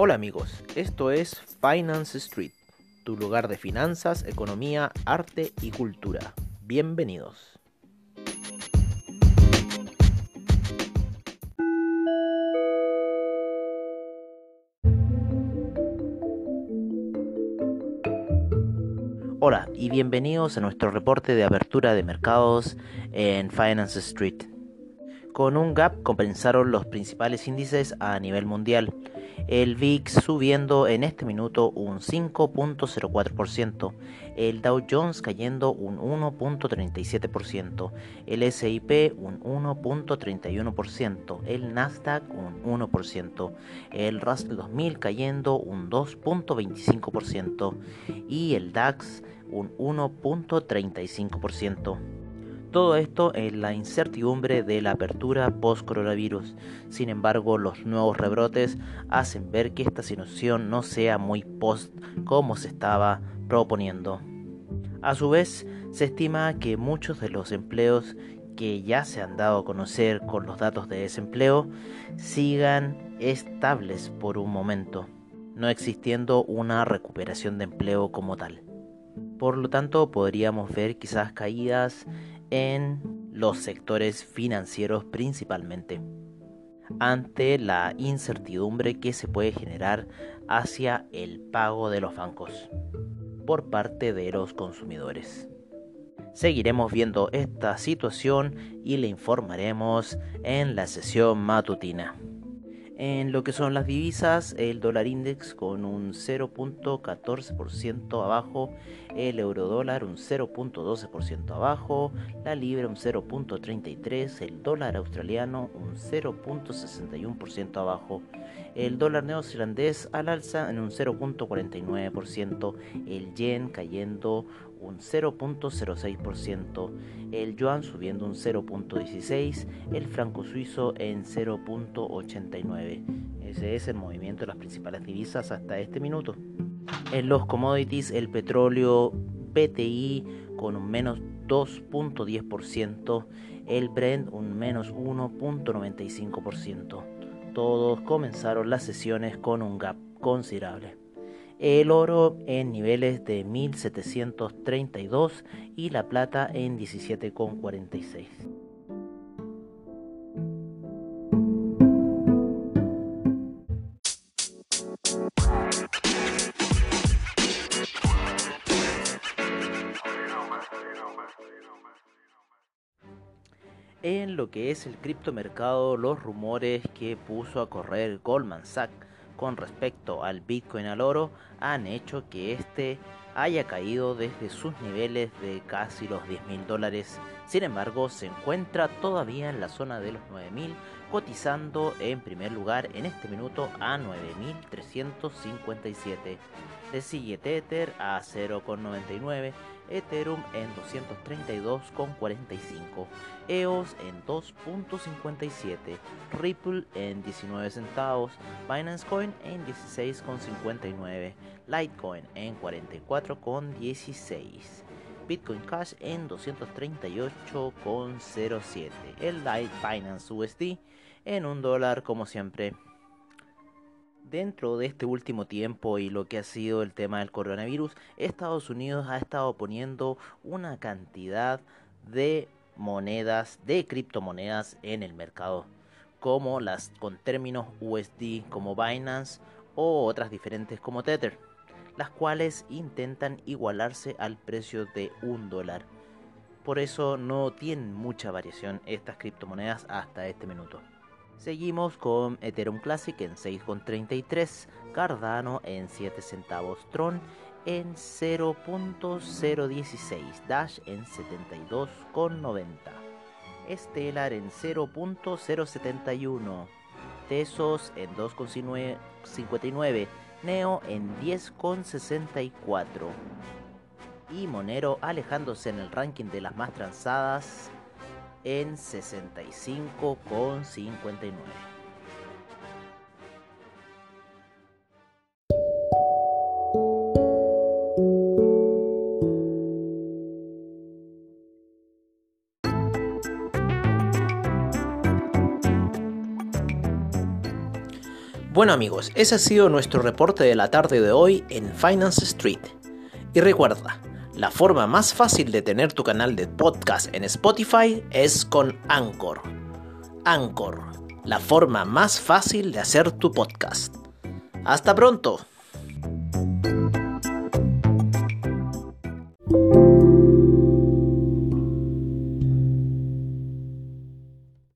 Hola amigos, esto es Finance Street, tu lugar de finanzas, economía, arte y cultura. Bienvenidos. Hola y bienvenidos a nuestro reporte de apertura de mercados en Finance Street. Con un gap compensaron los principales índices a nivel mundial. El VIX subiendo en este minuto un 5.04%, el Dow Jones cayendo un 1.37%, el SIP un 1.31%, el Nasdaq un 1%, el Russell 2000 cayendo un 2.25% y el DAX un 1.35%. Todo esto en la incertidumbre de la apertura post-coronavirus. Sin embargo, los nuevos rebrotes hacen ver que esta situación no sea muy post como se estaba proponiendo. A su vez, se estima que muchos de los empleos que ya se han dado a conocer con los datos de desempleo sigan estables por un momento, no existiendo una recuperación de empleo como tal. Por lo tanto, podríamos ver quizás caídas en los sectores financieros principalmente, ante la incertidumbre que se puede generar hacia el pago de los bancos por parte de los consumidores. Seguiremos viendo esta situación y le informaremos en la sesión matutina. En lo que son las divisas, el dólar index con un 0.14% abajo, el euro dólar un 0.12% abajo, la libra un 0.33%, el dólar australiano un 0.61% abajo, el dólar neozelandés al alza en un 0.49%, el yen cayendo un 0.06%, el yuan subiendo un 0.16%, el franco suizo en 0.89%. Ese es el movimiento de las principales divisas hasta este minuto. En los commodities, el petróleo PTI con un menos 2.10%, el Brent un menos 1.95%. Todos comenzaron las sesiones con un gap considerable el oro en niveles de 1732 y la plata en 17,46. En lo que es el criptomercado, los rumores que puso a correr Goldman Sachs con respecto al Bitcoin al oro han hecho que este haya caído desde sus niveles de casi los 10 mil dólares. Sin embargo, se encuentra todavía en la zona de los 9 mil, cotizando en primer lugar en este minuto a 9.357. Le sigue Tether a 0,99 Ethereum en 232,45, EOS en 2.57, Ripple en 19 centavos, Binance Coin en 16,59, Litecoin en 44,16. Bitcoin Cash en 238,07. El Lite Binance USD en un dólar como siempre. Dentro de este último tiempo y lo que ha sido el tema del coronavirus, Estados Unidos ha estado poniendo una cantidad de monedas, de criptomonedas en el mercado, como las con términos USD como Binance o otras diferentes como Tether, las cuales intentan igualarse al precio de un dólar. Por eso no tienen mucha variación estas criptomonedas hasta este minuto. Seguimos con Ethereum Classic en 6,33, Cardano en 7 centavos, Tron en 0.016, Dash en 72,90, Stellar en 0.071, Tesos en 2,59, Neo en 10,64 y Monero alejándose en el ranking de las más transadas en 65,59. Bueno amigos, ese ha sido nuestro reporte de la tarde de hoy en Finance Street. Y recuerda, la forma más fácil de tener tu canal de podcast en Spotify es con Anchor. Anchor, la forma más fácil de hacer tu podcast. Hasta pronto.